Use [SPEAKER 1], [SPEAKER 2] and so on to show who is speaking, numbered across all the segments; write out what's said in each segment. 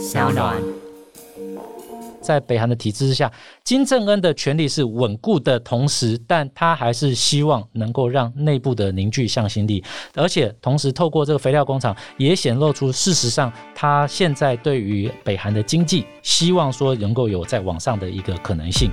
[SPEAKER 1] 小暖。
[SPEAKER 2] 在北韩的体制之下，金正恩的权力是稳固的同时，但他还是希望能够让内部的凝聚向心力，而且同时透过这个肥料工厂，也显露出事实上他现在对于北韩的经济，希望说能够有再往上的一个可能性。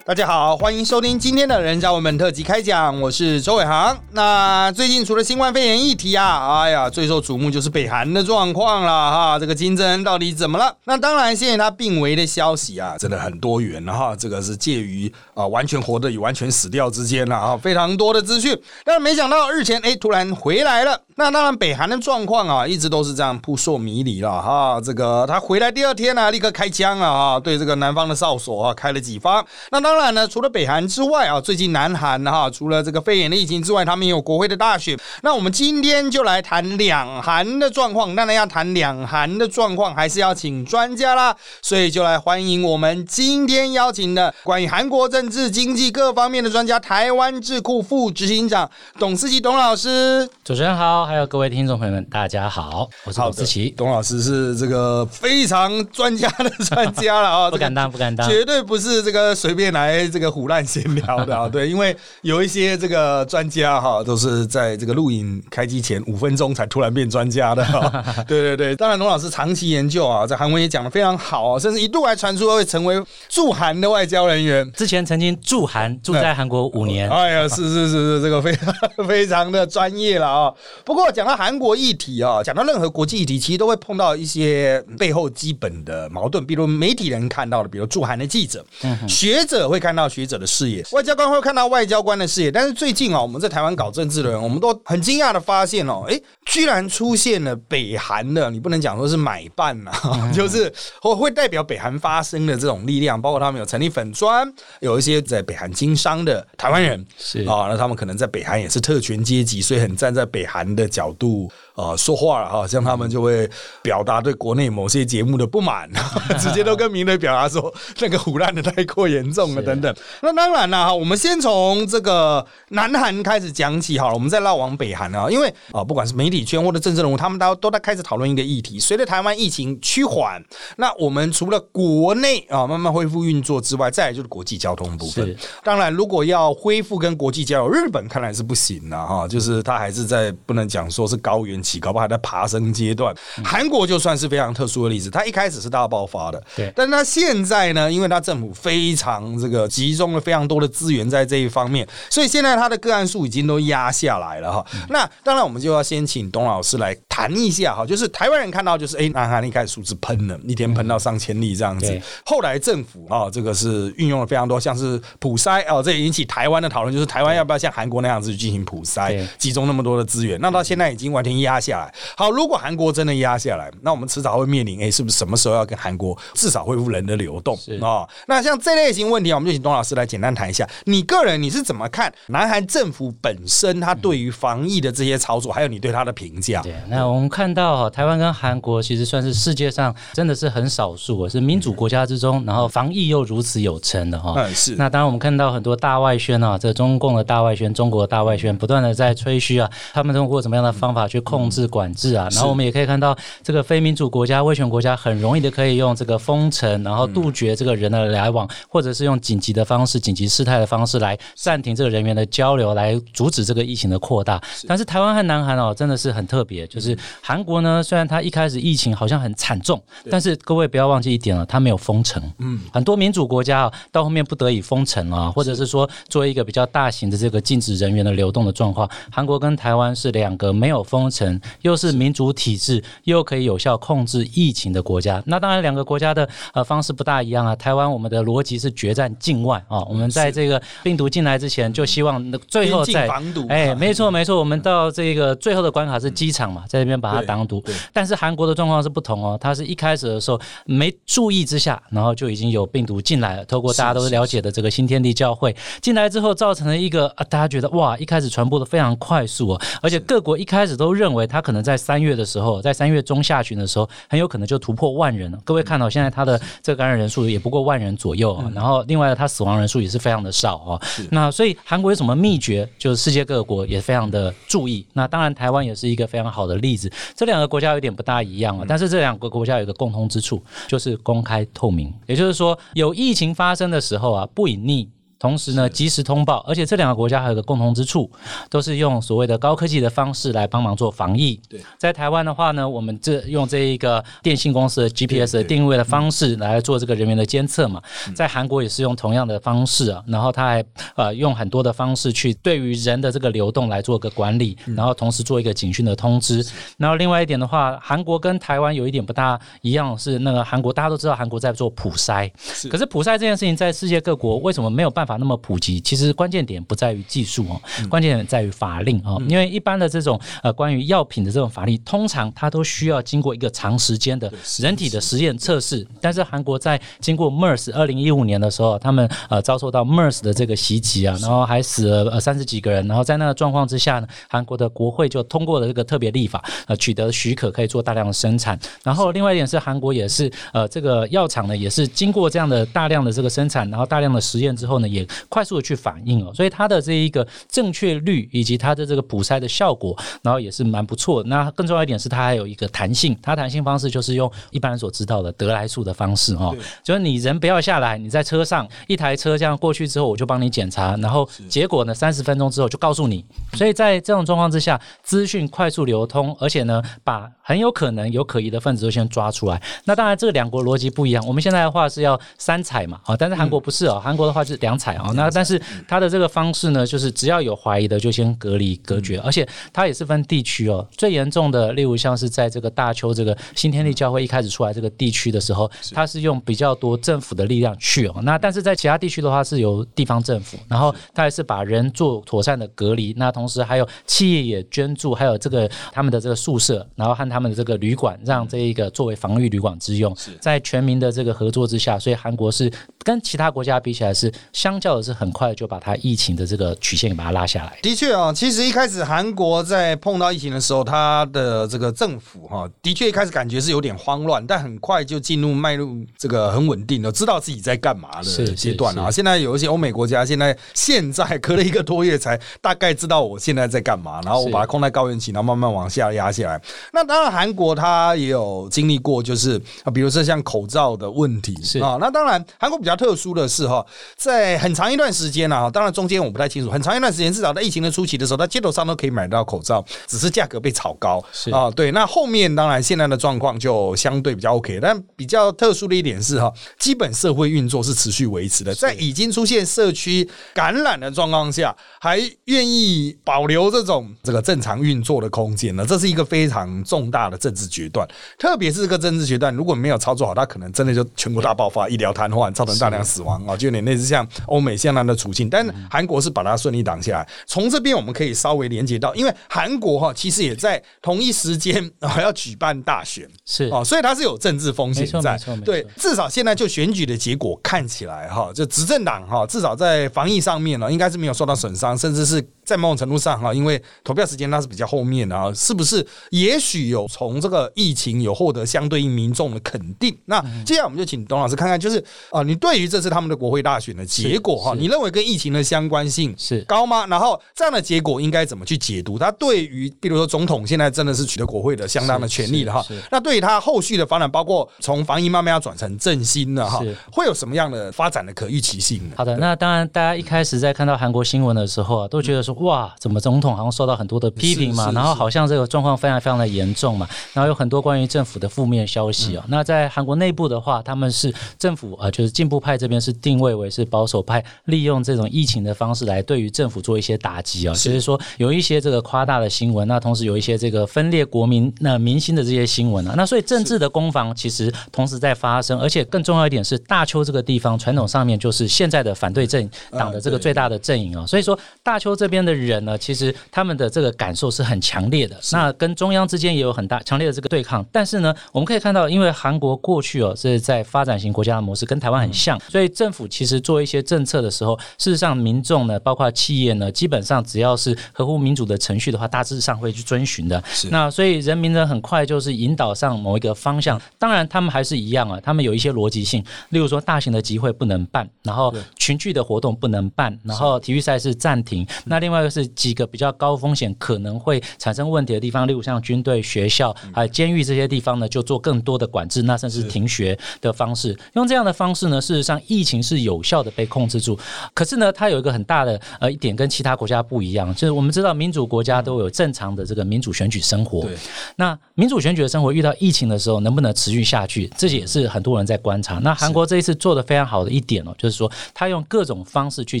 [SPEAKER 3] 大家好，欢迎收听今天的《人渣文本特辑》开讲，我是周伟航。那最近除了新冠肺炎议题啊，哎呀，最受瞩目就是北韩的状况了哈。这个金正恩到底怎么了？那当然，现在他病危的消息啊，真的很多元了哈。这个是介于啊完全活的与完全死掉之间了啊，非常多的资讯。但是没想到日前哎突然回来了。那当然，北韩的状况啊，一直都是这样扑朔迷离了哈。这个他回来第二天呢，立刻开枪了啊，对这个南方的哨所啊开了几发。那当然呢，除了北韩之外啊，最近南韩哈，除了这个肺炎的疫情之外，他们也有国会的大选。那我们今天就来谈两韩的状况。当然要谈两韩的状况，还是要请专家啦。所以就来欢迎我们今天邀请的关于韩国政治、经济各方面的专家，台湾智库副执行长董思琪董老师。
[SPEAKER 2] 主持人好。还有各位听众朋友们，大家好，我是董思琪。
[SPEAKER 3] 董老师是这个非常专家的专家了啊，
[SPEAKER 2] 不敢当，不敢当，
[SPEAKER 3] 绝对不是这个随便来这个胡乱闲聊的啊。对，因为有一些这个专家哈，都是在这个录影开机前五分钟才突然变专家的。对对对，当然龙老师长期研究啊，在韩文也讲的非常好啊，甚至一度还传出会成为驻韩的外交人员。
[SPEAKER 2] 之前曾经驻韩，住在韩国五年。
[SPEAKER 3] 哎呀，是是是是，这个非常 非常的专业了啊。不不过讲到韩国议题啊，讲到任何国际议题，其实都会碰到一些背后基本的矛盾。比如媒体人看到的，比如驻韩的记者、学者会看到学者的视野，外交官会看到外交官的视野。但是最近啊，我们在台湾搞政治的人，我们都很惊讶的发现哦，哎，居然出现了北韩的，你不能讲说是买办呐，就是会会代表北韩发声的这种力量，包括他们有成立粉砖，有一些在北韩经商的台湾人
[SPEAKER 2] 是
[SPEAKER 3] 啊，那他们可能在北韩也是特权阶级，所以很站在北韩的。角度啊，说话了哈，像他们就会表达对国内某些节目的不满，直接都跟民队表达说那个腐烂的太过严重了等等。那当然了哈，我们先从这个南韩开始讲起好了，我们再绕往北韩啊，因为啊，不管是媒体圈或者政治人物，他们都都在开始讨论一个议题：随着台湾疫情趋缓，那我们除了国内啊慢慢恢复运作之外，再来就是国际交通部分。当然，如果要恢复跟国际交流，日本看来是不行的哈，就是他还是在不能。讲说是高原期，搞不好还在爬升阶段。韩国就算是非常特殊的例子，它一开始是大爆发的，
[SPEAKER 2] 对，
[SPEAKER 3] 但是它现在呢，因为它政府非常这个集中了非常多的资源在这一方面，所以现在它的个案数已经都压下来了哈。那当然，我们就要先请董老师来谈一下哈，就是台湾人看到就是哎，南韩一开始数字喷了，一天喷到上千例这样子，后来政府啊，这个是运用了非常多，像是普筛哦，这也引起台湾的讨论，就是台湾要不要像韩国那样子去进行普筛，集中那么多的资源，那到现在已经完全压下来。好，如果韩国真的压下来，那我们迟早会面临，哎，是不是什么时候要跟韩国至少恢复人的流动啊？那像这类型问题啊，我们就请董老师来简单谈一下。你个人你是怎么看南韩政府本身他对于防疫的这些操作，还有你对他的评价？
[SPEAKER 2] 对，那我们看到台湾跟韩国其实算是世界上真的是很少数，是民主国家之中，然后防疫又如此有成的哈。
[SPEAKER 3] 嗯，是。
[SPEAKER 2] 那当然我们看到很多大外宣啊，这中共的大外宣，中国的大外宣，不断的在吹嘘啊，他们通过什么样的方？法去控制管制啊，然后我们也可以看到，这个非民主国家、威权国家很容易的可以用这个封城，然后杜绝这个人的来往，或者是用紧急的方式、紧急事态的方式来暂停这个人员的交流，来阻止这个疫情的扩大。但是台湾和南韩哦，真的是很特别，就是韩国呢，虽然它一开始疫情好像很惨重，但是各位不要忘记一点了，它没有封城。嗯，很多民主国家啊，到后面不得已封城啊，或者是说做一个比较大型的这个禁止人员的流动的状况。韩国跟台湾是两个没有。封城又是民主体制，又可以有效控制疫情的国家。那当然，两个国家的呃方式不大一样啊。台湾我们的逻辑是决战境外啊，我们在这个病毒进来之前，就希望最后在哎，没错没错，我们到这个最后的关卡是机场嘛，在那边把它挡堵。但是韩国的状况是不同哦，它是一开始的时候没注意之下，然后就已经有病毒进来了。透过大家都了解的这个新天地教会进来之后，造成了一个啊，大家觉得哇，一开始传播的非常快速哦，而且各国一开始。都认为为它可能在三月的时候，在三月中下旬的时候，很有可能就突破万人了。各位看到现在它的这个感染人数也不过万人左右啊，然后另外它死亡人数也是非常的少啊。那所以韩国有什么秘诀？就是世界各国也非常的注意。那当然台湾也是一个非常好的例子。这两个国家有点不大一样啊，但是这两个国家有一个共通之处，就是公开透明。也就是说，有疫情发生的时候啊，不隐匿。同时呢，及时通报，而且这两个国家还有个共同之处，都是用所谓的高科技的方式来帮忙做防疫。
[SPEAKER 3] 对，
[SPEAKER 2] 在台湾的话呢，我们这用这一个电信公司的 GPS 的定位的方式来做这个人员的监测嘛，在韩国也是用同样的方式啊，然后他还呃用很多的方式去对于人的这个流动来做个管理，然后同时做一个警讯的通知。然后另外一点的话，韩国跟台湾有一点不大一样，是那个韩国大家都知道韩国在做普筛，可是普筛这件事情在世界各国为什么没有办法？法那么普及，其实关键点不在于技术哦，关键点在于法令哦。因为一般的这种呃关于药品的这种法令，通常它都需要经过一个长时间的人体的实验测试。但是韩国在经过 MERS 二零一五年的时候，他们呃遭受到 MERS 的这个袭击啊，然后还死了呃三十几个人。然后在那个状况之下呢，韩国的国会就通过了这个特别立法，呃取得许可可以做大量的生产。然后另外一点是韩国也是呃这个药厂呢也是经过这样的大量的这个生产，然后大量的实验之后呢也。快速的去反应哦，所以它的这一个正确率以及它的这个补筛的效果，然后也是蛮不错。那更重要一点是，它还有一个弹性，它弹性方式就是用一般人所知道的得来速的方式哦，就是你人不要下来，你在车上一台车这样过去之后，我就帮你检查，然后结果呢三十分钟之后就告诉你。所以在这种状况之下，资讯快速流通，而且呢把很有可能有可疑的分子都先抓出来。那当然这两国逻辑不一样，我们现在的话是要三采嘛，啊，但是韩国不是哦，韩国的话是两采。啊，那但是它的这个方式呢，就是只要有怀疑的就先隔离隔绝，而且它也是分地区哦。最严重的，例如像是在这个大邱这个新天地教会一开始出来这个地区的时候，它是用比较多政府的力量去哦。那但是在其他地区的话，是由地方政府，然后它也是把人做妥善的隔离。那同时还有企业也捐助，还有这个他们的这个宿舍，然后和他们的这个旅馆，让这一个作为防御旅馆之用。在全民的这个合作之下，所以韩国是跟其他国家比起来是相较。的是很快就把它疫情的这个曲线给把它拉下来。
[SPEAKER 3] 的确啊，其实一开始韩国在碰到疫情的时候，它的这个政府哈，的确一开始感觉是有点慌乱，但很快就进入迈入这个很稳定的，知道自己在干嘛的阶段啊。现在有一些欧美国家，现在现在隔了一个多月才大概知道我现在在干嘛，然后我把它控在高原期，然后慢慢往下压下来。那当然，韩国它也有经历过，就是啊，比如说像口罩的问题
[SPEAKER 2] 是
[SPEAKER 3] 啊。那当然，韩国比较特殊的是哈，在很长一段时间了啊，当然中间我不太清楚。很长一段时间，至少在疫情的初期的时候，在街头上都可以买到口罩，只是价格被炒高。
[SPEAKER 2] 是
[SPEAKER 3] 啊，对。那后面当然现在的状况就相对比较 OK，但比较特殊的一点是哈，基本社会运作是持续维持的，在已经出现社区感染的状况下，还愿意保留这种这个正常运作的空间呢？这是一个非常重大的政治决断，特别是这个政治决断，如果没有操作好，它可能真的就全国大爆发、医疗瘫痪，造成大量死亡啊，就有点类似像欧美现在。的处境，但韩国是把它顺利挡下来。从这边我们可以稍微连接到，因为韩国哈其实也在同一时间啊 要举办大选，
[SPEAKER 2] 是
[SPEAKER 3] 哦，所以它是有政治风险在。
[SPEAKER 2] 对，
[SPEAKER 3] 至少现在就选举的结果看起来哈，就执政党哈，至少在防疫上面呢，应该是没有受到损伤，甚至是在某种程度上哈，因为投票时间那是比较后面的啊，是不是？也许有从这个疫情有获得相对应民众的肯定。那接下来我们就请董老师看看，就是啊，你对于这次他们的国会大选的结果哈，你认认为跟疫情的相关性
[SPEAKER 2] 是
[SPEAKER 3] 高吗？然后这样的结果应该怎么去解读？它对于，比如说总统现在真的是取得国会的相当的权利了哈。那对于他后续的发展，包括从防疫慢慢要转成振兴了哈，会有什么样的发展的可预期性呢？
[SPEAKER 2] 好的，那当然，大家一开始在看到韩国新闻的时候啊，都觉得说哇，怎么总统好像受到很多的批评嘛，然后好像这个状况非常非常的严重嘛，然后有很多关于政府的负面消息啊。那在韩国内部的话，他们是政府啊，就是进步派这边是定位为是保守派，利用这种疫情的方式来对于政府做一些打击啊，就是说有一些这个夸大的新闻，那同时有一些这个分裂国民那民心的这些新闻啊，那所以政治的攻防其实同时在发生，而且更重要一点是大邱这个地方传统上面就是现在的反对阵党的这个最大的阵营啊，所以说大邱这边的人呢，其实他们的这个感受是很强烈的，那跟中央之间也有很大强烈的这个对抗，但是呢，我们可以看到，因为韩国过去哦是在发展型国家的模式跟台湾很像。向。所以政府其实做一些政策的时候，事实上民众呢，包括企业呢，基本上只要是合乎民主的程序的话，大致上会去遵循的。那所以人民呢，很快就是引导上某一个方向。当然，他们还是一样啊，他们有一些逻辑性，例如说大型的集会不能办，然后群聚的活动不能办，然后体育赛事暂停。那另外一个是几个比较高风险可能会产生问题的地方，例如像军队、学校还有监狱这些地方呢，就做更多的管制，那甚至停学的方式。用这样的方式呢，事实上疫情是有效的被控制住。可是呢，它有一个很大的呃一点跟其他国家不一样，就是我们知道民主国家都有正常的这个民主选举生活。对那民主选举的生活遇到疫情的时候，能不能持续下去？这也是很多人在观察。那韩国这一次做的非常好的一点哦，就是说他用各种方式去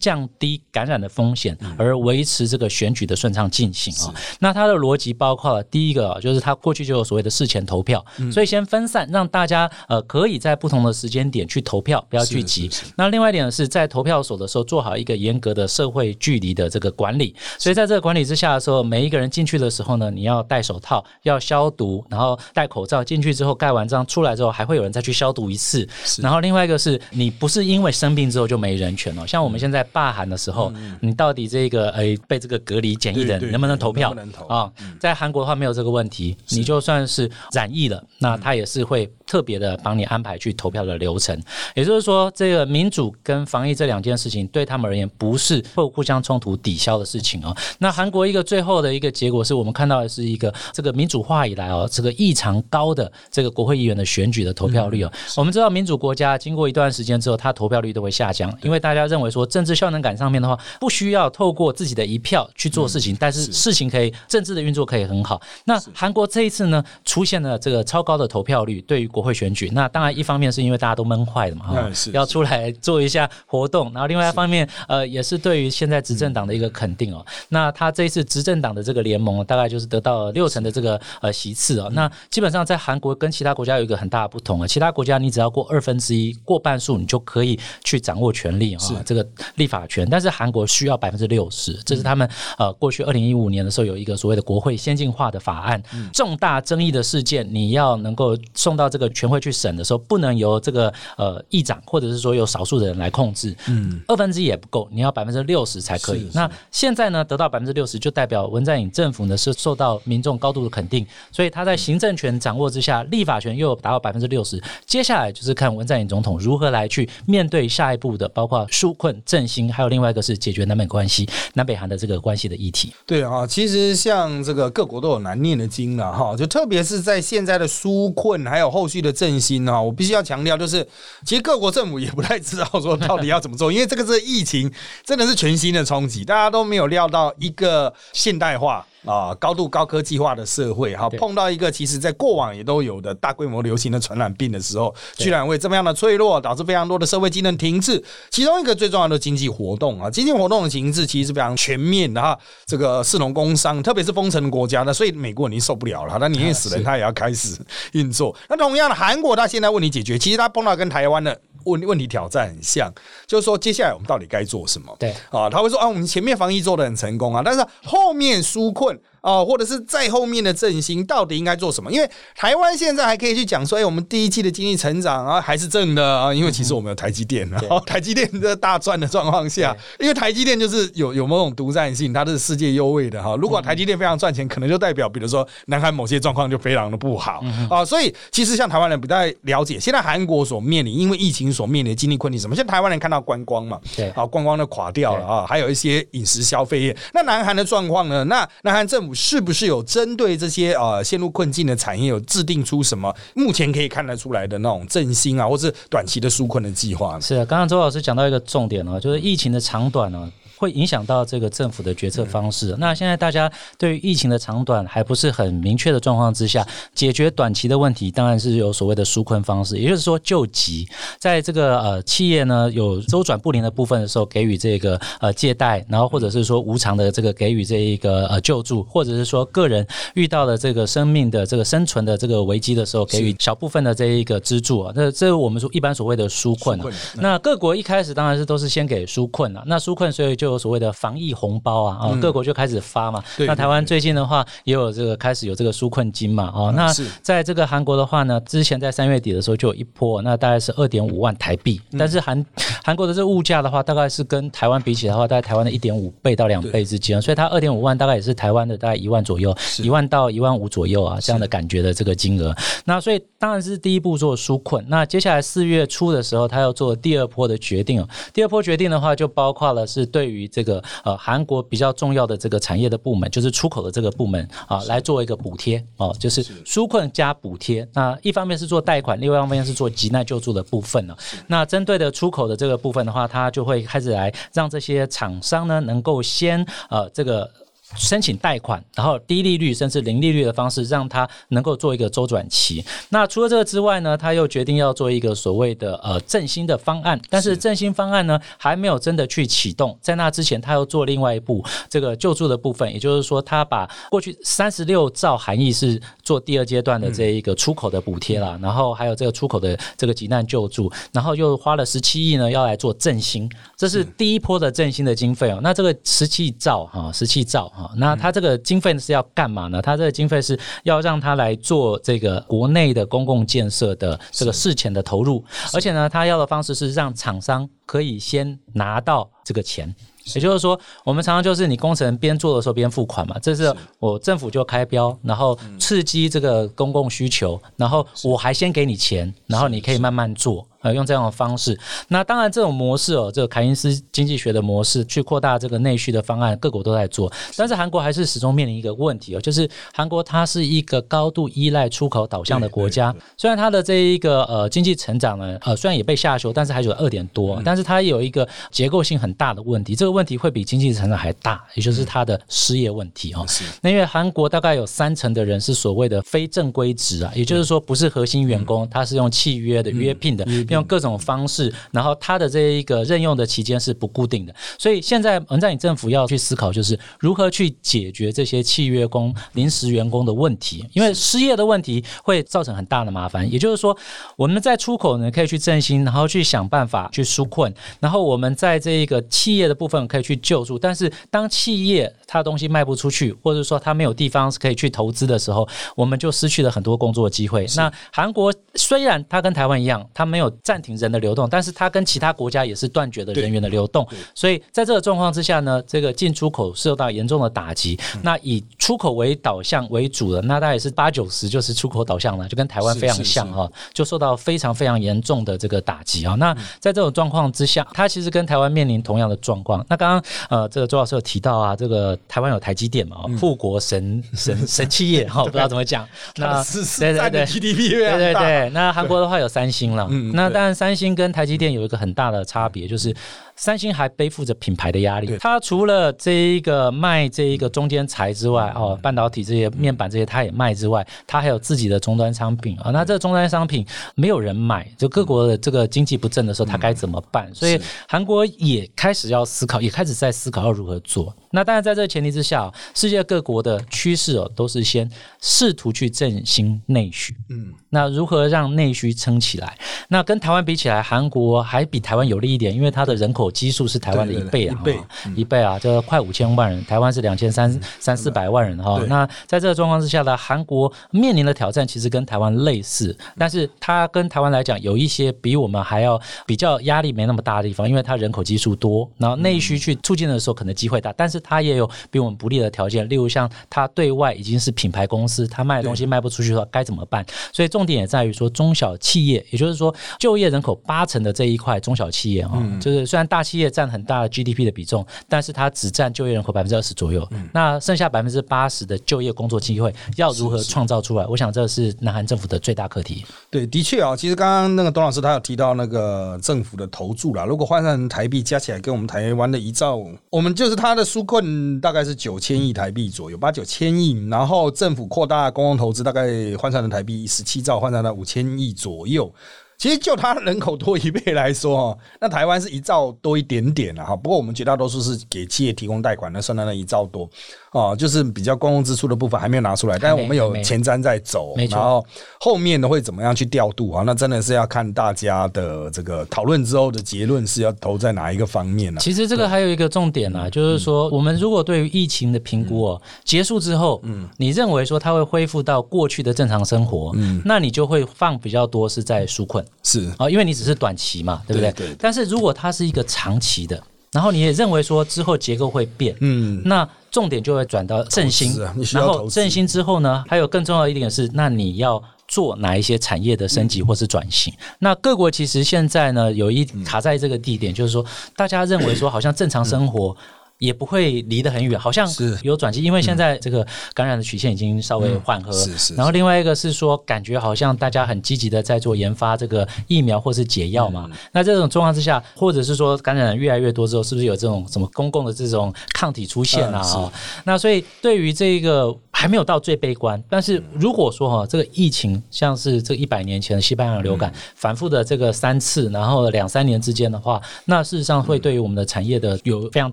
[SPEAKER 2] 降低感染的风险，而维持这个选举的顺畅进行啊。那他的逻辑包括了第一个，就是他过去就有所谓的事前投票，所以先分散，让大家呃可以在不同的时间点去投票，不要聚集。那另外一点是在投票所的时候做好一个严格的社会距离的这个管理。所以在这个管理之下的时候，每一个人进去的时候呢，你要戴手套，要消毒，然后戴口罩进去之后盖完章出来之后，还会有人再去消毒一次。然后另外一个是你不是因为生病之后就没人权哦，像我们现在罢韩的时候，你到底这个诶被这个隔离检疫的能不能投票不能投啊？在韩国的话没有这个问题，你就算是染疫了，那他也是会特别的帮你安排去投票的流程。也就是说，这个民主跟防疫这两件事情对他们而言不是会互相冲突抵消的事情哦。那韩国一个最后的一个结果是我们看到的是一个这个民主化以来哦，这个异常高的这个国会议员的选举的投票率哦。我们知道民主国家经过一段时间之后，它投票率都会下降，因为大家认为说政治效能感上面的话，不需要透过自己的一票去做事情，但是事情可以政治的运作可以很好。那韩国这一次呢，出现了这个超高的投票率，对于国会选举，那当然一方面是因为大家都闷坏了嘛，哈，要出来做一下活动，然后另外一方面，呃，也是对于现在执政党的一个肯定哦。那他这一次执政党的这个联盟，大概就是得到六成的这个呃席次哦。那基本上在韩国跟其他国家有一个很大的不同啊，其他国家你只要过二分之一，过半数，你就可以去掌握权力啊，这个立法权。但是韩国需要百分之六十，这是他们呃过去二零一五年的时候有一个所谓的国会先进化的法案，重大争议的事件你要能够送到这个全会去审的时候，不能由这个呃议长或者是说由少数的人来控制，嗯，二分之一也不够，你要百分之六十才可以。那现在呢，得到百分之六十，就代表文在寅政府呢是受到民众高度的肯定，所以他在行政权掌握之下，立法权又达到百分之六十。接下来就是看文在寅总统如何来去面对下一步的，包括纾困振兴，还有另外一个是解决南北关系、南北韩的这个关系的议题。
[SPEAKER 3] 对啊，其实像这个各国都有难念的经了哈，就特别是在现在的纾困还有后续的振兴啊，我必须要强调，就是其实各国政府也不太知道说到底要怎么做，因为这个是疫情，真的是全新的冲击，大家都没有料到一个现代化。啊，高度高科技化的社会，哈，碰到一个其实在过往也都有的大规模流行的传染病的时候，居然会这么样的脆弱，导致非常多的社会机能停滞。其中一个最重要的经济活动啊，经济活动的形式其实是非常全面的哈。这个市农工商，特别是封城国家的，所以美国已经受不了了，那宁愿死人，他也要开始运作。那同样的，韩国他现在问题解决，其实他碰到跟台湾的问问题挑战很像，就是说接下来我们到底该做什么？
[SPEAKER 2] 对
[SPEAKER 3] 啊，他会说啊，我们前面防疫做的很成功啊，但是后面纾困。one 哦，或者是在后面的振兴到底应该做什么？因为台湾现在还可以去讲说，哎，我们第一季的经济成长啊还是正的啊，因为其实我们有台积电啊，台积电在大赚的状况下，因为台积电就是有有某种独占性，它是世界优位的哈。如果台积电非常赚钱，可能就代表，比如说南韩某些状况就非常的不好啊。所以其实像台湾人不太了解，现在韩国所面临因为疫情所面临的经济困境什么？像台湾人看到观光嘛，
[SPEAKER 2] 对
[SPEAKER 3] 啊，观光都垮掉了啊，还有一些饮食消费业。那南韩的状况呢？那南韩政府。是不是有针对这些呃陷入困境的产业有制定出什么目前可以看得出来的那种振兴啊，或是短期的纾困的计划？
[SPEAKER 2] 是啊，刚刚周老师讲到一个重点哦，就是疫情的长短呢。会影响到这个政府的决策方式。那现在大家对于疫情的长短还不是很明确的状况之下，解决短期的问题，当然是有所谓的纾困方式，也就是说救急。在这个呃企业呢有周转不灵的部分的时候，给予这个呃借贷，然后或者是说无偿的这个给予这一个呃救助，或者是说个人遇到了这个生命的这个生存的这个危机的时候，给予小部分的这一个资助啊。那这是我们说一般所谓的纾困啊。那各国一开始当然是都是先给纾困啊。那纾困所以就就有所谓的防疫红包啊，啊，各国就开始发嘛。
[SPEAKER 3] 对
[SPEAKER 2] 那台湾最近的话，也有这个开始有这个纾困金嘛，哦，那在这个韩国的话呢，之前在三月底的时候就有一波，那大概是二点五万台币，但是韩 韩国的这个物价的话，大概是跟台湾比起来的话，大概台湾的一点五倍到两倍之间，所以它二点五万大概也是台湾的大概一万左右，一万到一万五左右啊，这样的感觉的这个金额。那所以当然是第一步做纾困，那接下来四月初的时候，他要做第二波的决定哦。第二波决定的话，就包括了是对于这个呃韩国比较重要的这个产业的部门，就是出口的这个部门啊，来做一个补贴哦，就是纾困加补贴。那一方面是做贷款，另外一方面是做急难救助的部分呢、那针对的出口的这个部分的话，它就会开始来让这些厂商呢能够先呃这个。申请贷款，然后低利率甚至零利率的方式，让他能够做一个周转期。那除了这个之外呢，他又决定要做一个所谓的呃振兴的方案，但是振兴方案呢还没有真的去启动。在那之前，他又做另外一步这个救助的部分，也就是说，他把过去三十六兆含义是做第二阶段的这一个出口的补贴啦，然后还有这个出口的这个急难救助，然后又花了十七亿呢要来做振兴，这是第一波的振兴的经费哦。那这个十七兆哈，十七兆哈，那它这个经费是要干嘛呢？它这个经费是要让它来做这个国内的公共建设的这个事前的投入，而且呢，它要的方式是让厂商可以先拿到这个钱。也就是说，我们常常就是你工程边做的时候边付款嘛，这是我政府就开标，然后刺激这个公共需求，然后我还先给你钱，然后你可以慢慢做。呃，用这样的方式，那当然这种模式哦，这个凯因斯经济学的模式去扩大这个内需的方案，各国都在做，但是韩国还是始终面临一个问题哦，就是韩国它是一个高度依赖出口导向的国家，虽然它的这一个呃经济成长呢，呃虽然也被下修，但是还有二点多，但是它有一个结构性很大的问题，这个问题会比经济成长还大，也就是它的失业问题哦。那因为韩国大概有三成的人是所谓的非正规职啊，也就是说不是核心员工，他是用契约的约聘的。用各种方式，然后他的这一个任用的期间是不固定的，所以现在文在寅政府要去思考，就是如何去解决这些契约工、临时员工的问题，因为失业的问题会造成很大的麻烦。也就是说，我们在出口呢可以去振兴，然后去想办法去纾困，然后我们在这一个企业的部分可以去救助，但是当企业它东西卖不出去，或者说它没有地方可以去投资的时候，我们就失去了很多工作机会。那韩国虽然它跟台湾一样，它没有暂停人的流动，但是它跟其他国家也是断绝的人员的流动，所以在这个状况之下呢，这个进出口受到严重的打击。那以出口为导向为主的，那大概也是八九十就是出口导向了，就跟台湾非常像哈，就受到非常非常严重的这个打击啊。那在这种状况之下，它其实跟台湾面临同样的状况。那刚刚呃，这个周老师有提到啊，这个台湾有台积电嘛，富国神 神神企业哈，不知道怎么讲。那
[SPEAKER 3] 对对对，GDP 对
[SPEAKER 2] 对对，那韩国的话有三星了，那那当然三星跟台积电有一个很大的差别，就是三星还背负着品牌的压力。它除了这一个卖这一个中间材之外，哦，半导体这些面板这些它也卖之外，它还有自己的终端商品啊。那这个终端商品没有人买，就各国的这个经济不振的时候，它该怎么办？所以韩国也开始要思考，也开始在思考要如何做。那当然，在这个前提之下，世界各国的趋势哦，都是先试图去振兴内需。嗯，那如何让内需撑起来？那跟台湾比起来，韩国还比台湾有利一点，因为它的人口基数是台湾的一倍啊，
[SPEAKER 3] 一倍
[SPEAKER 2] 一倍啊，就快五千万人，台湾是两千三三四百万人哈。那在这个状况之下呢，韩国面临的挑战其实跟台湾类似，但是它跟台湾来讲有一些比我们还要比较压力没那么大的地方，因为它人口基数多，然后内需去促进的时候可能机会大，但是它也有比我们不利的条件，例如像它对外已经是品牌公司，它卖的东西卖不出去的话该怎么办？所以重点也在于说中小企业，也就是说就业人口八成的这一块中小企业啊，就是虽然大企业占很大的 GDP 的比重，但是它只占就业人口百分之二十左右，那剩下百分之八十的就业工作机会要如何创造出来？我想这是南韩政府的最大课题。
[SPEAKER 3] 对，的确啊，其实刚刚那个董老师他有提到那个政府的投注啦，如果换算成台币加起来跟我们台湾的一兆，我们就是它的纾困大概是九千亿台币左右，八九千亿，然后政府扩大公共投资，大概换算成台币十七兆，换算到五千亿左右。其实就它人口多一倍来说哦，那台湾是一兆多一点点了哈。不过我们绝大多数是给企业提供贷款，那算到那一兆多哦，就是比较公共支出的部分还没有拿出来，但是我们有前瞻在走，然后后面的会怎么样去调度啊？那真的是要看大家的这个讨论之后的结论是要投在哪一个方面呢？
[SPEAKER 2] 其实这个还有一个重点啊，就是说我们如果对于疫情的评估哦结束之后，嗯，你认为说它会恢复到过去的正常生活，嗯，那你就会放比较多是在纾困。
[SPEAKER 3] 是
[SPEAKER 2] 啊，因为你只是短期嘛，对不对？
[SPEAKER 3] 对。
[SPEAKER 2] 但是如果它是一个长期的，然后你也认为说之后结构会变，嗯，那重点就会转到振兴。然后振兴之后呢，还有更重要一点是，那你要做哪一些产业的升级或是转型？那各国其实现在呢，有一卡在这个地点，就是说大家认为说，好像正常生活。也不会离得很远，好像有转机，因为现在这个感染的曲线已经稍微缓和。
[SPEAKER 3] 是是。
[SPEAKER 2] 然后另外一个是说，感觉好像大家很积极的在做研发这个疫苗或是解药嘛。那这种状况之下，或者是说感染越来越多之后，是不是有这种什么公共的这种抗体出现啊？那所以对于这个还没有到最悲观，但是如果说哈，这个疫情像是这一百年前的西班牙流感反复的这个三次，然后两三年之间的话，那事实上会对于我们的产业的有非常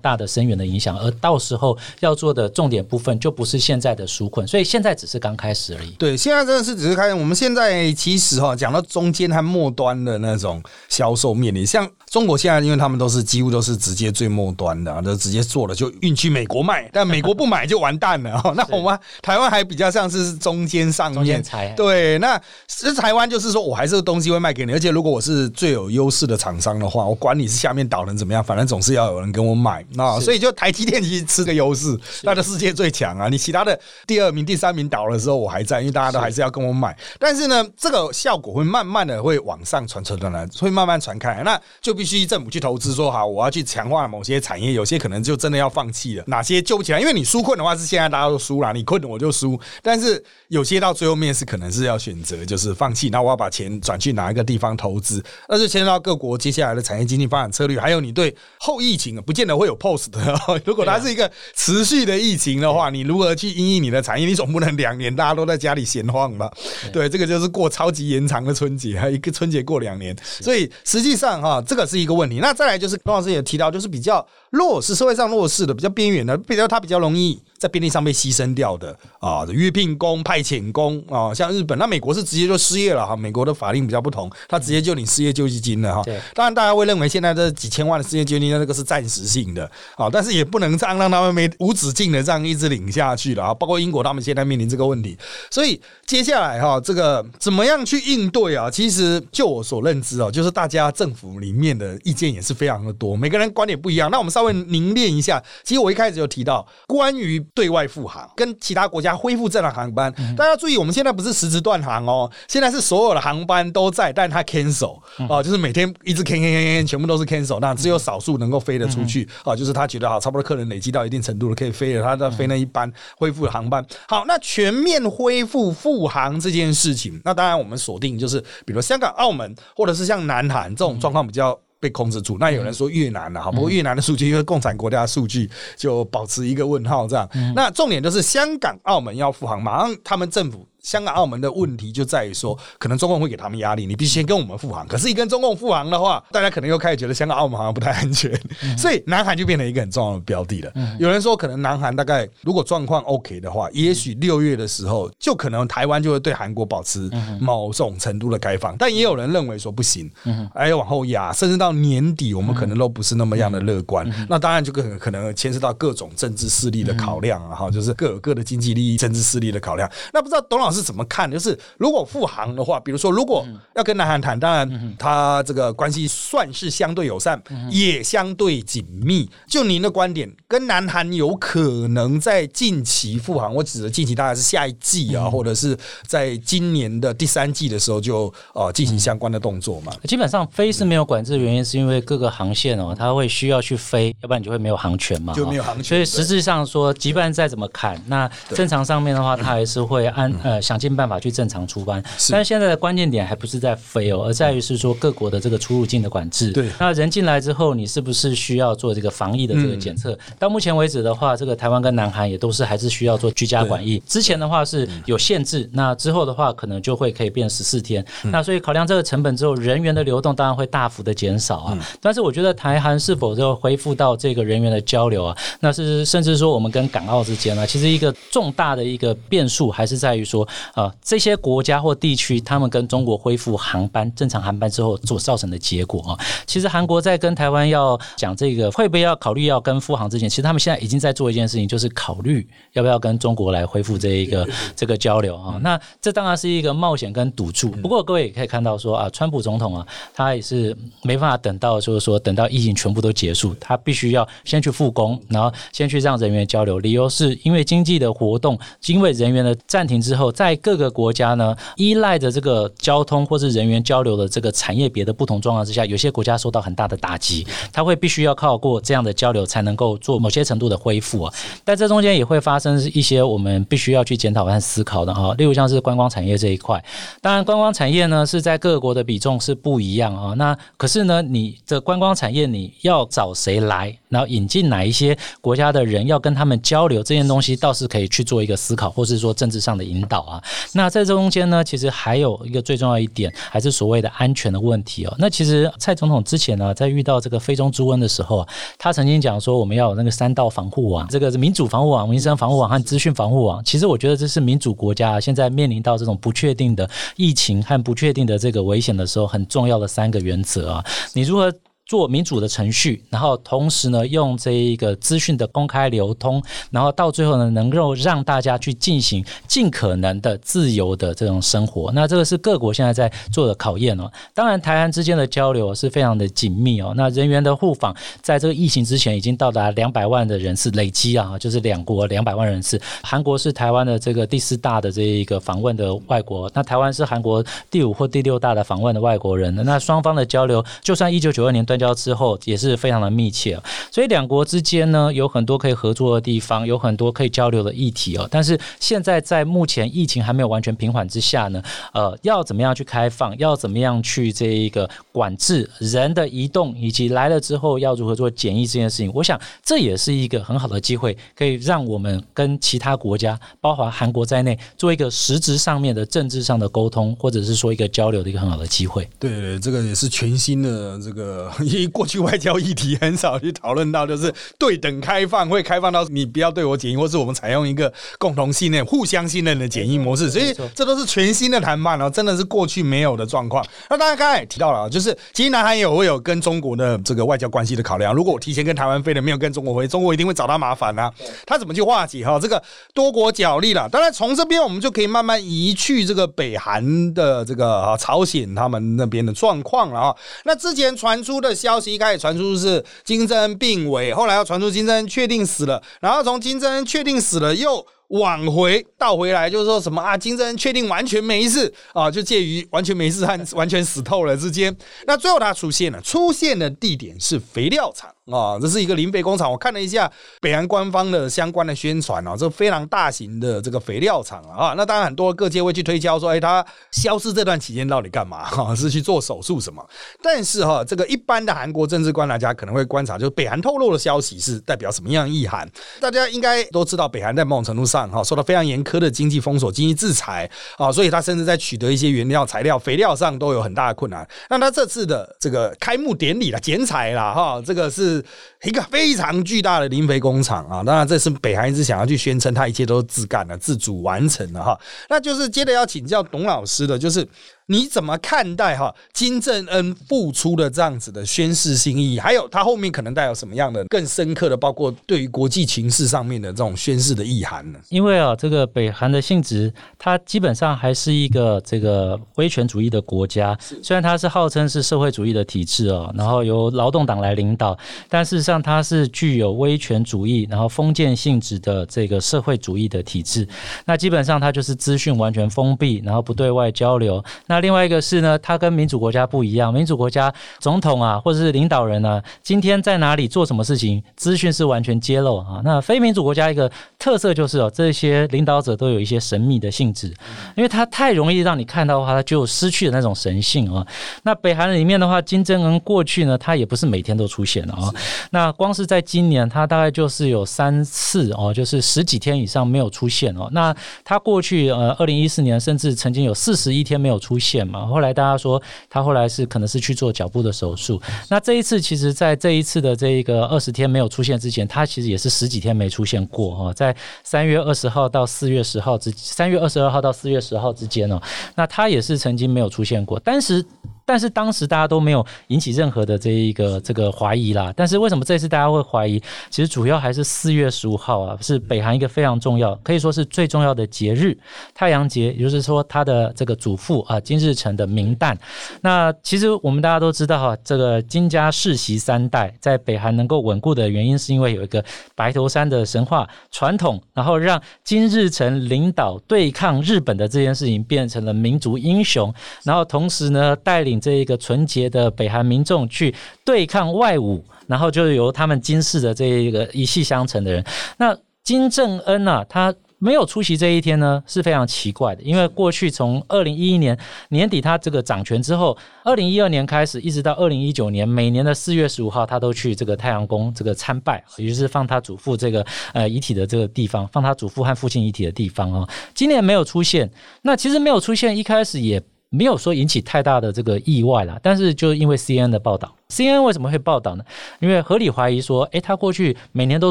[SPEAKER 2] 大的深远。的影响，而到时候要做的重点部分就不是现在的纾困，所以现在只是刚开始而已。
[SPEAKER 3] 对，现在真的是只是开始。我们现在其实哈讲到中间和末端的那种销售面临，像中国现在，因为他们都是几乎都是直接最末端的，都直接做了就运去美国卖，但美国不买就完蛋了。那我们台湾还比较像是中间上面，对，那是台湾就是说我还是东西会卖给你，而且如果我是最有优势的厂商的话，我管你是下面倒人怎么样，反正总是要有人跟我买，那所以。就台积电其实吃个优势，它的世界最强啊！你其他的第二名、第三名倒的时候，我还在，因为大家都还是要跟我买。但是呢，这个效果会慢慢的会往上传传传来，会慢慢传开。那就必须政府去投资，说好我要去强化某些产业，有些可能就真的要放弃了。哪些救不起来？因为你输困的话是现在大家都输了，你困我就输。但是有些到最后面是可能是要选择，就是放弃。那我要把钱转去哪一个地方投资？那就牵涉到各国接下来的产业经济发展策略，还有你对后疫情不见得会有 post 的。如果它是一个持续的疫情的话，你如何去因应你的产业？你总不能两年大家都在家里闲晃吧？对，这个就是过超级延长的春节，还一个春节过两年，所以实际上哈，这个是是一个问题。那再来就是董老师也提到，就是比较弱势、社会上弱势的、比较边缘的，比较他比较容易。在便利上被牺牲掉的啊，约聘工、派遣工啊，像日本，那美国是直接就失业了哈。美国的法令比较不同，他直接就领失业救济金了哈。当然大家会认为现在这几千万的失业救济金那个是暂时性的啊，但是也不能这样让他们没无止境的这样一直领下去了啊。包括英国他们现在面临这个问题，所以接下来哈，这个怎么样去应对啊？其实就我所认知啊，就是大家政府里面的意见也是非常的多，每个人观点不一样。那我们稍微凝练一下，其实我一开始就提到关于。对外复航，跟其他国家恢复正常航班。大家注意，我们现在不是实质断航哦，现在是所有的航班都在，但它 cancel 哦，就是每天一直 cancel cancel，全部都是 cancel，那只有少数能够飞得出去啊，就是他觉得好，差不多客人累积到一定程度了，可以飞了，他在飞那一班恢复航班。好，那全面恢复复航这件事情，那当然我们锁定就是，比如香港、澳门，或者是像南韩这种状况比较。被控制住，那有人说越南了哈，不过越南的数据因为共产国家的数据就保持一个问号这样。那重点就是香港、澳门要复航，马上他们政府。香港、澳门的问题就在于说，可能中共会给他们压力，你必须先跟我们复航。可是，一跟中共复航的话，大家可能又开始觉得香港、澳门好像不太安全，所以南韩就变成一个很重要的标的了。有人说，可能南韩大概如果状况 OK 的话，也许六月的时候，就可能台湾就会对韩国保持某种程度的开放。但也有人认为说不行，还要往后压，甚至到年底，我们可能都不是那么样的乐观。那当然就可可能牵涉到各种政治势力的考量啊，哈，就是各有各的经济利益、政治势力的考量。那不知道董老师。是怎么看？就是如果复航的话，比如说如果要跟南韩谈，当然他这个关系算是相对友善，也相对紧密。就您的观点，跟南韩有可能在近期复航？我指的近期大概是下一季啊，或者是在今年的第三季的时候就呃进行相关的动作嘛？
[SPEAKER 2] 基本上飞是没有管制的原因，是因为各个航线哦，它会需要去飞，要不然你就会没有航权嘛，
[SPEAKER 3] 就没有航权。
[SPEAKER 2] 所以实质上说，即便再怎么砍，那正常上面的话，它还是会按呃。想尽办法去正常出班。但是现在的关键点还不是在飞哦，而在于是说各国的这个出入境的管制。
[SPEAKER 3] 对，
[SPEAKER 2] 那人进来之后，你是不是需要做这个防疫的这个检测？到目前为止的话，这个台湾跟南韩也都是还是需要做居家管疫。之前的话是有限制，那之后的话可能就会可以变十四天。那所以考量这个成本之后，人员的流动当然会大幅的减少啊。但是我觉得台韩是否就恢复到这个人员的交流啊？那是甚至说我们跟港澳之间呢，其实一个重大的一个变数还是在于说，呃，这些国家或地区他们跟中国恢复航班正常航班之后所造成的结果啊。其实韩国在跟台湾要讲这个会不会要考虑要跟复航之前，其实他们现在已经在做一件事情，就是考虑要不要跟中国来恢复这一个这个交流啊。那这当然是一个冒险跟赌注。不过各位也可以看到说啊，川普总统啊，他也是没办法等到就是说等到疫情全部都结束，他必须要先去复工，然后先去让人员交流。理由是因为经济的活动，因为人员的暂停之后，在各个国家呢，依赖着这个交通或是人员交流的这个产业别的不同状况之下，有些国家受到很大的打击，它会必须要靠过这样的交流才能够做某些程度的恢复啊。但这中间也会发生一些我们必须要去检讨和思考的哈，例如像是观光产业这一块，当然观光产业呢是在各国的比重是不一样啊。那可是呢，你的观光产业你要找谁来，然后引进哪一些国家的人要跟他们交流，这件东西倒是可以去做一个思考，或是说政治上的引导啊。那在这中间呢，其实还有一个最重要一点，还是所谓的安全的问题哦。那其实蔡总统之前呢，在遇到这个非洲猪瘟的时候啊，他曾经讲说，我们要有那个三道防护网，这个是民主防护网、民生防护网和资讯防护网。其实我觉得这是民主国家现在面临到这种不确定的疫情和不确定的这个危险的时候，很重要的三个原则啊。你如何？做民主的程序，然后同时呢，用这一个资讯的公开流通，然后到最后呢，能够让大家去进行尽可能的自由的这种生活。那这个是各国现在在做的考验哦。当然，台湾之间的交流是非常的紧密哦。那人员的互访，在这个疫情之前已经到达两百万的人次累积啊，就是两国两百万人次。韩国是台湾的这个第四大的这一个访问的外国，那台湾是韩国第五或第六大的访问的外国人。那双方的交流，就算一九九二年断。交之后也是非常的密切，所以两国之间呢有很多可以合作的地方，有很多可以交流的议题哦。但是现在在目前疫情还没有完全平缓之下呢，呃，要怎么样去开放，要怎么样去这一个管制人的移动，以及来了之后要如何做检疫这件事情，我想这也是一个很好的机会，可以让我们跟其他国家，包括韩国在内，做一个实质上面的政治上的沟通，或者是说一个交流的一个很好的机会。
[SPEAKER 3] 对，这个也是全新的这个。因为过去外交议题很少去讨论到，就是对等开放会开放到你不要对我检疫，或是我们采用一个共同信任、互相信任的检疫模式，所以这都是全新的谈判哦，真的是过去没有的状况。那大家刚才也提到了，就是其实南韩也会有跟中国的这个外交关系的考量。如果我提前跟台湾飞了，没有跟中国飞，中国一定会找他麻烦啊。他怎么去化解哈这个多国角力了？当然从这边我们就可以慢慢移去这个北韩的这个啊朝鲜他们那边的状况了啊。那之前传出的。消息一开始传出是金正恩病危，后来又传出金正恩确定死了，然后从金正恩确定死了又往回倒回来，就是说什么啊，金正恩确定完全没事啊，就介于完全没事和完全死透了之间。那最后他出现了，出现的地点是肥料厂。啊，这是一个磷肥工厂。我看了一下北韩官方的相关的宣传哦，这非常大型的这个肥料厂啊。那当然很多各界会去推敲说，哎，它消失这段期间到底干嘛？哈，是去做手术什么？但是哈，这个一般的韩国政治观大家可能会观察，就是北韩透露的消息是代表什么样意涵？大家应该都知道，北韩在某种程度上哈受到非常严苛的经济封锁、经济制裁啊，所以他甚至在取得一些原料材料、肥料上都有很大的困难。那他这次的这个开幕典礼了、剪彩了哈，这个是。一个非常巨大的磷肥工厂啊，当然这是北韩一直想要去宣称，他一切都是自干的、自主完成的哈。那就是接着要请教董老师的，就是。你怎么看待哈金正恩付出的这样子的宣誓性意义？还有他后面可能带有什么样的更深刻的，包括对于国际情势上面的这种宣誓的意涵呢？
[SPEAKER 2] 因为啊，这个北韩的性质，它基本上还是一个这个威权主义的国家。虽然它是号称是社会主义的体制哦，然后由劳动党来领导，但事实上它是具有威权主义，然后封建性质的这个社会主义的体制。那基本上它就是资讯完全封闭，然后不对外交流。那那另外一个是呢，它跟民主国家不一样，民主国家总统啊或者是领导人呢，今天在哪里做什么事情，资讯是完全揭露啊。那非民主国家一个特色就是哦，这些领导者都有一些神秘的性质，因为他太容易让你看到的话，他就失去了那种神性啊。那北韩里面的话，金正恩过去呢，他也不是每天都出现的啊。那光是在今年，他大概就是有三次哦，就是十几天以上没有出现哦。那他过去呃，二零一四年甚至曾经有四十一天没有出现嘛。后来大家说他后来是可能是去做脚部的手术。那这一次其实，在这一次的这一个二十天没有出现之前，他其实也是十几天没出现过哈。在三月二十号到四月十号之，三月二十二号到四月十号之间哦，那他也是曾经没有出现过，但是。但是当时大家都没有引起任何的这一个这个怀疑啦。但是为什么这次大家会怀疑？其实主要还是四月十五号啊，是北韩一个非常重要，可以说是最重要的节日——太阳节，也就是说他的这个祖父啊金日成的明旦。那其实我们大家都知道哈，这个金家世袭三代在北韩能够稳固的原因，是因为有一个白头山的神话传统，然后让金日成领导对抗日本的这件事情变成了民族英雄，然后同时呢带领。这一个纯洁的北韩民众去对抗外侮，然后就由他们金氏的这一个一系相承的人。那金正恩啊，他没有出席这一天呢，是非常奇怪的。因为过去从二零一一年年底他这个掌权之后，二零一二年开始，一直到二零一九年，每年的四月十五号，他都去这个太阳宫这个参拜，也就是放他祖父这个呃遗体的这个地方，放他祖父和父亲遗体的地方啊。今年没有出现，那其实没有出现，一开始也。没有说引起太大的这个意外啦，但是就是因为 C N 的报道。C N 为什么会报道呢？因为合理怀疑说，诶，他过去每年都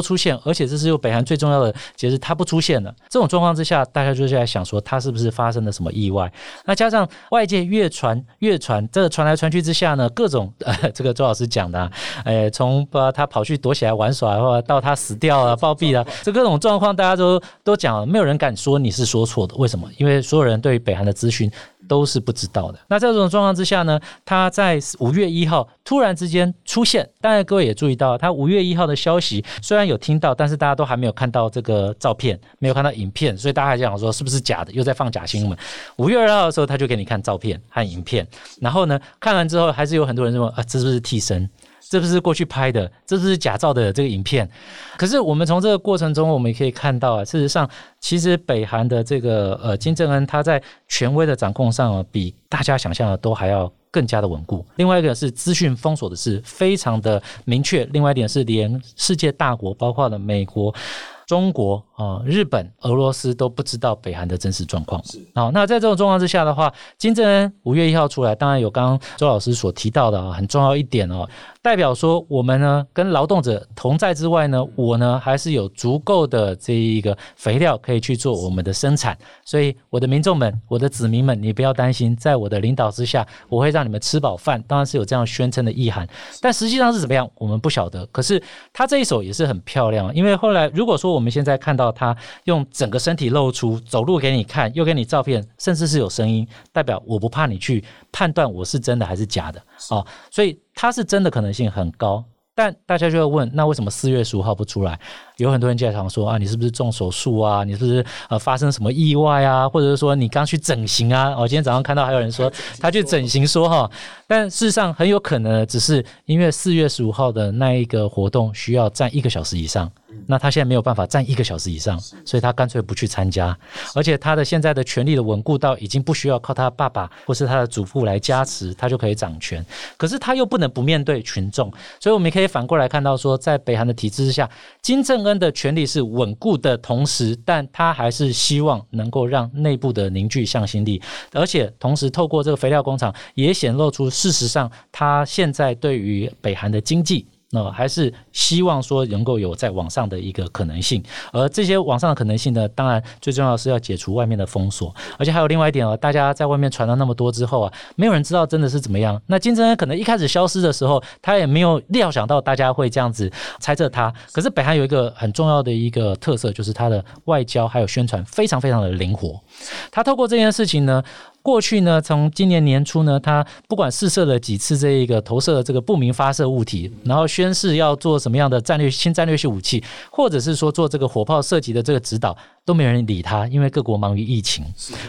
[SPEAKER 2] 出现，而且这是有北韩最重要的节日，他不出现了。这种状况之下，大家就在想说，他是不是发生了什么意外？那加上外界越传越传，这个传来传去之下呢，各种呃，这个周老师讲的，啊诶，从把他跑去躲起来玩耍，或者到他死掉了、暴毙了，这各种状况，大家都都讲，没有人敢说你是说错的。为什么？因为所有人对北韩的资讯都是不知道的。那在这种状况之下呢，他在五月一号突然。之间出现，当然各位也注意到，他五月一号的消息虽然有听到，但是大家都还没有看到这个照片，没有看到影片，所以大家还想说是不是假的，又在放假新闻。五月二号的时候，他就给你看照片和影片，然后呢，看完之后还是有很多人说啊，这是不是替身？这不是过去拍的，这是假造的这个影片。可是我们从这个过程中，我们也可以看到啊，事实上，其实北韩的这个呃金正恩他在权威的掌控上啊，比大家想象的都还要更加的稳固。另外一个是资讯封锁的是非常的明确。另外一点是，连世界大国，包括了美国。中国啊，日本、俄罗斯都不知道北韩的真实状况。是好，那在这种状况之下的话，金正恩五月一号出来，当然有刚刚周老师所提到的啊，很重要一点哦。代表说，我们呢跟劳动者同在之外呢，我呢还是有足够的这一个肥料可以去做我们的生产。所以，我的民众们，我的子民们，你不要担心，在我的领导之下，我会让你们吃饱饭。当然是有这样宣称的意涵，但实际上是怎么样，我们不晓得。可是他这一手也是很漂亮，因为后来如果说我们现在看到他用整个身体露出走路给你看，又给你照片，甚至是有声音，代表我不怕你去判断我是真的还是假的哦。所以。他是真的可能性很高，但大家就会问，那为什么四月十五号不出来？有很多人在常说啊，你是不是动手术啊？你是不是呃发生什么意外啊？或者是说你刚去整形啊？我今天早上看到还有人说他去整形，说哈，但事实上很有可能只是因为四月十五号的那一个活动需要站一个小时以上。那他现在没有办法站一个小时以上，所以他干脆不去参加。而且他的现在的权力的稳固到已经不需要靠他爸爸或是他的祖父来加持，他就可以掌权。可是他又不能不面对群众，所以我们可以反过来看到说，在北韩的体制之下，金正恩的权利是稳固的同时，但他还是希望能够让内部的凝聚向心力，而且同时透过这个肥料工厂也显露出，事实上他现在对于北韩的经济。那还是希望说能够有在网上的一个可能性，而这些网上的可能性呢，当然最重要是要解除外面的封锁，而且还有另外一点哦，大家在外面传了那么多之后啊，没有人知道真的是怎么样。那金正恩可能一开始消失的时候，他也没有料想到大家会这样子猜测他。可是北韩有一个很重要的一个特色，就是他的外交还有宣传非常非常的灵活。他透过这件事情呢。过去呢，从今年年初呢，他不管试射了几次这一个投射的这个不明发射物体，然后宣誓要做什么样的战略新战略性武器，或者是说做这个火炮射击的这个指导，都没人理他，因为各国忙于疫情。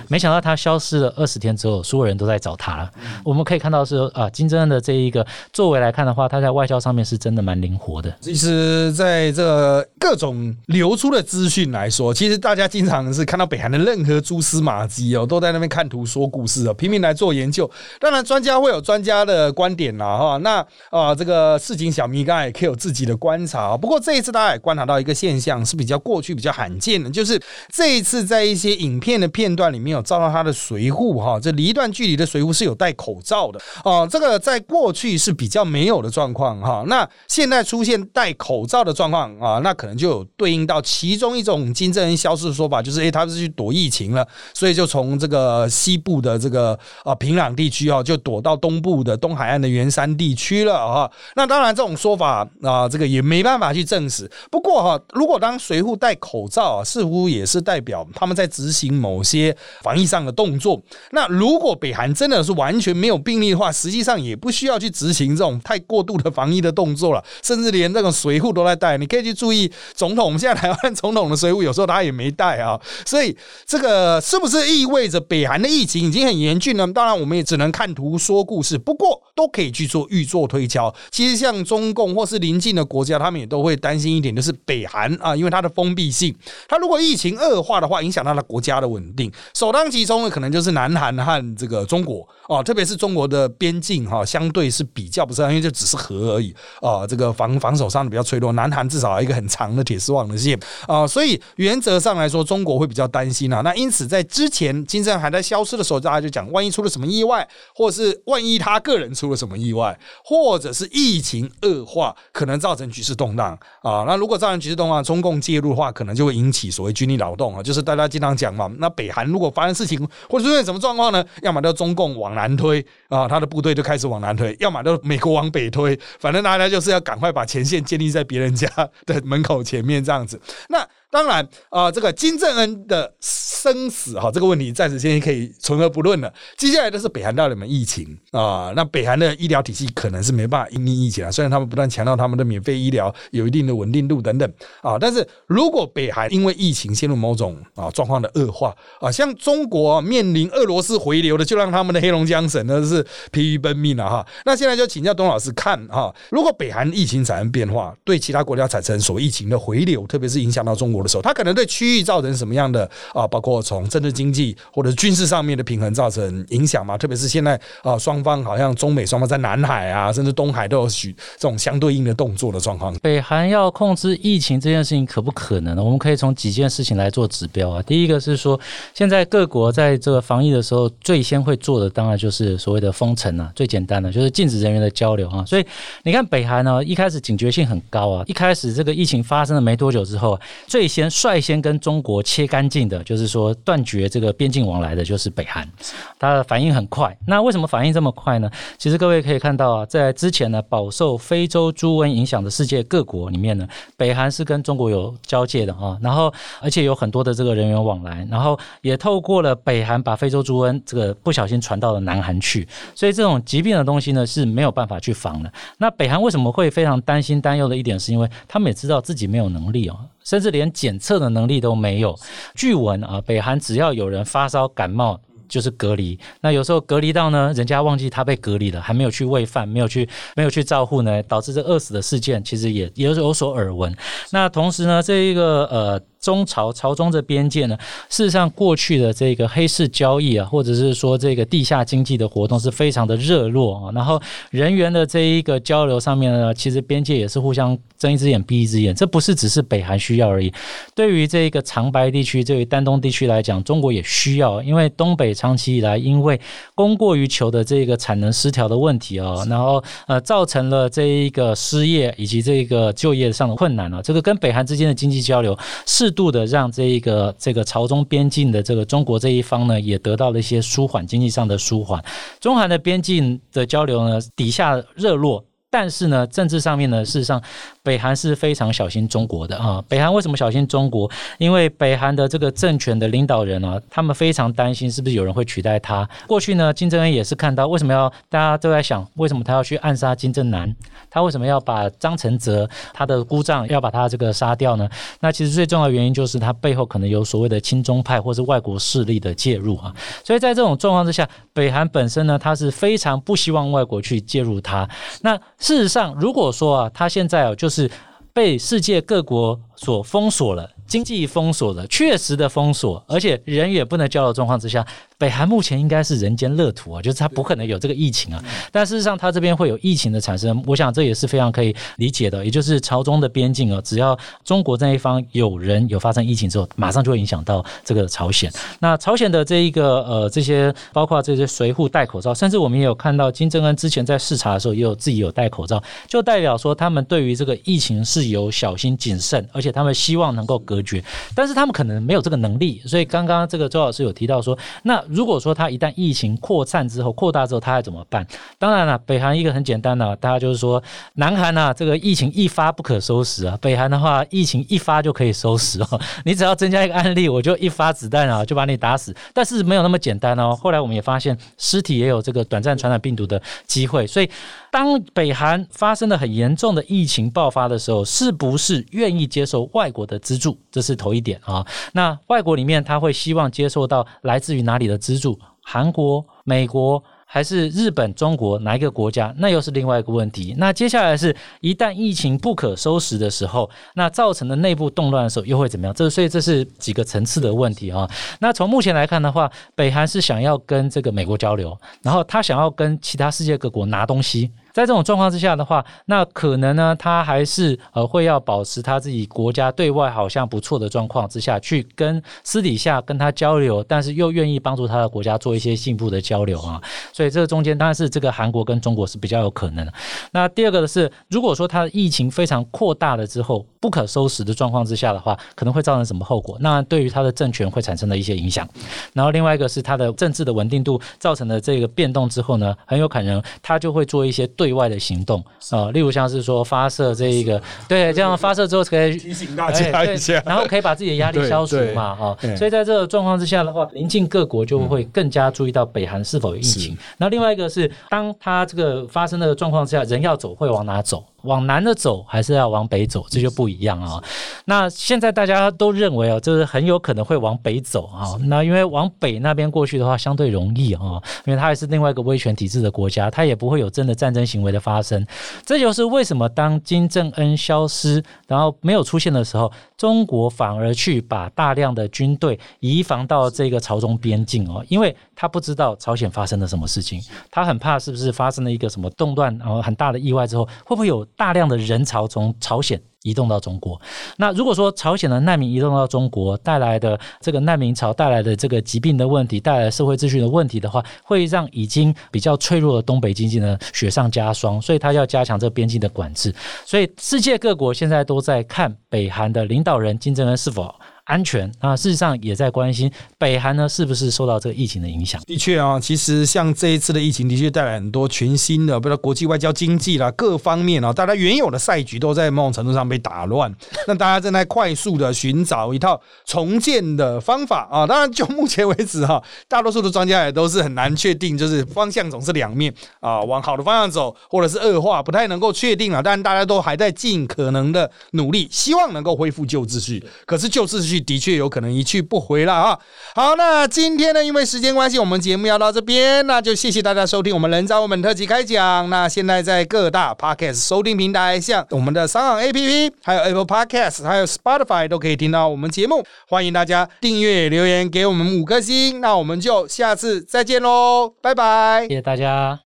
[SPEAKER 2] 没想到他消失了二十天之后，所有人都在找他了。我们可以看到是啊，金正恩的这一个作为来看的话，他在外交上面是真的蛮灵活的。
[SPEAKER 3] 其实，在这个各种流出的资讯来说，其实大家经常是看到北韩的任何蛛丝马迹哦，都在那边看图说故事哦，拼命来做研究。当然，专家会有专家的观点啦，哈。那啊，这个市井小迷刚才也可以有自己的观察。不过这一次大家也观察到一个现象，是比较过去比较罕见的，就是。这一次在一些影片的片段里面有照到他的随护哈，这离一段距离的随护是有戴口罩的哦，这个在过去是比较没有的状况哈。那现在出现戴口罩的状况啊，那可能就有对应到其中一种金正恩消失的说法，就是诶，他是去躲疫情了，所以就从这个西部的这个啊平壤地区啊，就躲到东部的东海岸的圆山地区了啊。那当然这种说法啊，这个也没办法去证实。不过哈，如果当随护戴口罩啊，似乎也也是代表他们在执行某些防疫上的动作。那如果北韩真的是完全没有病例的话，实际上也不需要去执行这种太过度的防疫的动作了，甚至连这种随扈都在带。你可以去注意总统，现在台湾总统的随扈有时候他也没带啊。所以这个是不是意味着北韩的疫情已经很严峻呢？当然，我们也只能看图说故事。不过都可以去做预做推敲。其实像中共或是邻近的国家，他们也都会担心一点，就是北韩啊，因为它的封闭性，它如果疫情情恶化的话，影响到了国家的稳定。首当其冲的可能就是南韩和这个中国哦，特别是中国的边境哈，相对是比较不是，因为就只是河而已啊。这个防防守上的比较脆弱，南韩至少有一个很长的铁丝网的线啊，所以原则上来说，中国会比较担心啊。那因此在之前金正还在消失的时候，大家就讲，万一出了什么意外，或是万一他个人出了什么意外，或者是疫情恶化，可能造成局势动荡啊。那如果造成局势动荡，中共介入的话，可能就会引起所谓军力劳动啊，就是大家经常讲嘛，那北韩如果发生事情或者出现什么状况呢？要么就中共往南推啊，他的部队就开始往南推；要么就美国往北推，反正大家就是要赶快把前线建立在别人家的门口前面这样子。那。当然啊，这个金正恩的生死哈，这个问题暂时先可以存而不论了。接下来的是北韩到底有没有疫情啊？那北韩的医疗体系可能是没办法因应疫情啊。虽然他们不断强调他们的免费医疗有一定的稳定度等等啊，但是如果北韩因为疫情陷入某种啊状况的恶化啊，像中国面临俄罗斯回流的，就让他们的黑龙江省呢是疲于奔命了哈。那现在就请教东老师看哈，如果北韩疫情产生变化，对其他国家产生所疫情的回流，特别是影响到中国。时候，它可能对区域造成什么样的啊？包括从政治经济或者军事上面的平衡造成影响嘛？特别是现在啊，双方好像中美双方在南海啊，甚至东海都有许这种相对应的动作的状况。
[SPEAKER 2] 北韩要控制疫情这件事情可不可能呢？我们可以从几件事情来做指标啊。第一个是说，现在各国在这个防疫的时候，最先会做的当然就是所谓的封城啊，最简单的就是禁止人员的交流啊。所以你看，北韩呢一开始警觉性很高啊，一开始这个疫情发生了没多久之后，最先率先跟中国切干净的，就是说断绝这个边境往来的，就是北韩。它的反应很快。那为什么反应这么快呢？其实各位可以看到啊，在之前呢，饱受非洲猪瘟影响的世界各国里面呢，北韩是跟中国有交界的啊。然后而且有很多的这个人员往来，然后也透过了北韩把非洲猪瘟这个不小心传到了南韩去。所以这种疾病的东西呢是没有办法去防的。那北韩为什么会非常担心担忧的一点，是因为他们也知道自己没有能力哦。甚至连检测的能力都没有。据闻啊，北韩只要有人发烧感冒，就是隔离。那有时候隔离到呢，人家忘记他被隔离了，还没有去喂饭，没有去没有去照护呢，导致这饿死的事件，其实也也有所耳闻。那同时呢，这一个呃。中朝朝中这边界呢，事实上过去的这个黑市交易啊，或者是说这个地下经济的活动是非常的热络啊。然后人员的这一个交流上面呢，其实边界也是互相睁一只眼闭一只眼。这不是只是北韩需要而已，对于这个长白地区、对于丹东地区来讲，中国也需要，因为东北长期以来因为供过于求的这个产能失调的问题啊，然后呃造成了这一个失业以及这个就业上的困难啊。这个跟北韩之间的经济交流是。度的让这一个这个朝中边境的这个中国这一方呢，也得到了一些舒缓经济上的舒缓。中韩的边境的交流呢，底下热络。但是呢，政治上面呢，事实上北韩是非常小心中国的啊。北韩为什么小心中国？因为北韩的这个政权的领导人啊，他们非常担心是不是有人会取代他。过去呢，金正恩也是看到为什么要大家都在想，为什么他要去暗杀金正男？他为什么要把张承泽他的姑丈要把他这个杀掉呢？那其实最重要的原因就是他背后可能有所谓的亲中派或是外国势力的介入啊。所以在这种状况之下，北韩本身呢，他是非常不希望外国去介入他。那事实上，如果说啊，他现在啊，就是是被世界各国所封锁了，经济封锁了，确实的封锁，而且人也不能交流状况之下。北韩目前应该是人间乐土啊，就是它不可能有这个疫情啊。但事实上，它这边会有疫情的产生，我想这也是非常可以理解的。也就是朝中的边境啊，只要中国这一方有人有发生疫情之后，马上就会影响到这个朝鲜。那朝鲜的这一个呃这些包括这些随扈戴口罩，甚至我们也有看到金正恩之前在视察的时候也有自己有戴口罩，就代表说他们对于这个疫情是有小心谨慎，而且他们希望能够隔绝。但是他们可能没有这个能力，所以刚刚这个周老师有提到说，那如果说它一旦疫情扩散之后、扩大之后，它还怎么办？当然了，北韩一个很简单的，大家就是说，南韩呢，这个疫情一发不可收拾啊。北韩的话，疫情一发就可以收拾哦。你只要增加一个案例，我就一发子弹啊，就把你打死。但是没有那么简单哦。后来我们也发现，尸体也有这个短暂传染病毒的机会。所以，当北韩发生了很严重的疫情爆发的时候，是不是愿意接受外国的资助？这是头一点啊。那外国里面他会希望接受到来自于哪里的资助？韩国、美国还是日本、中国哪一个国家？那又是另外一个问题。那接下来是一旦疫情不可收拾的时候，那造成的内部动乱的时候又会怎么样？这所以这是几个层次的问题啊。那从目前来看的话，北韩是想要跟这个美国交流，然后他想要跟其他世界各国拿东西。在这种状况之下的话，那可能呢，他还是呃会要保持他自己国家对外好像不错的状况之下去跟私底下跟他交流，但是又愿意帮助他的国家做一些进步的交流啊。所以这个中间当然是这个韩国跟中国是比较有可能的。那第二个的是，如果说他的疫情非常扩大了之后不可收拾的状况之下的话，可能会造成什么后果？那对于他的政权会产生的一些影响。然后另外一个是他的政治的稳定度造成的这个变动之后呢，很有可能他就会做一些对。对外的行动啊，例如像是说发射这一个，对，这样发射之后可以
[SPEAKER 3] 提醒大家一下，
[SPEAKER 2] 然后可以把自己的压力消除嘛，哈。所以在这个状况之下的话，邻近各国就会更加注意到北韩是否有疫情。那另外一个是，当它这个发生的状况之下，人要走会往哪走？往南的走还是要往北走，这就不一样啊。那现在大家都认为哦，就是很有可能会往北走啊。那因为往北那边过去的话，相对容易啊，因为它还是另外一个威权体制的国家，它也不会有真的战争行为的发生。这就是为什么当金正恩消失，然后没有出现的时候，中国反而去把大量的军队移防到这个朝中边境哦，因为他不知道朝鲜发生了什么事情，他很怕是不是发生了一个什么动乱，然后很大的意外之后，会不会有。大量的人潮从朝鲜移动到中国，那如果说朝鲜的难民移动到中国带来的这个难民潮带来的这个疾病的问题，带来社会秩序的问题的话，会让已经比较脆弱的东北经济呢雪上加霜，所以他要加强这边境的管制。所以世界各国现在都在看北韩的领导人金正恩是否。安全啊，事实上也在关心北韩呢，是不是受到这个疫情的影响？
[SPEAKER 3] 的确啊，其实像这一次的疫情，的确带来很多全新的，比如国际外交、经济啦各方面啊，大家原有的赛局都在某种程度上被打乱。那大家正在快速的寻找一套重建的方法啊。当然，就目前为止哈，大多数的专家也都是很难确定，就是方向总是两面啊，往好的方向走，或者是恶化，不太能够确定啊。但大家都还在尽可能的努力，希望能够恢复旧秩序。可是旧秩序。的确有可能一去不回了啊！好，那今天呢，因为时间关系，我们节目要到这边，那就谢谢大家收听我们人造我们特辑开讲。那现在在各大 podcast 收听平台，像我们的商行 APP，还有 Apple Podcast，还有 Spotify 都可以听到我们节目。欢迎大家订阅、留言给我们五颗星。那我们就下次再见喽，拜拜！
[SPEAKER 2] 谢谢大家。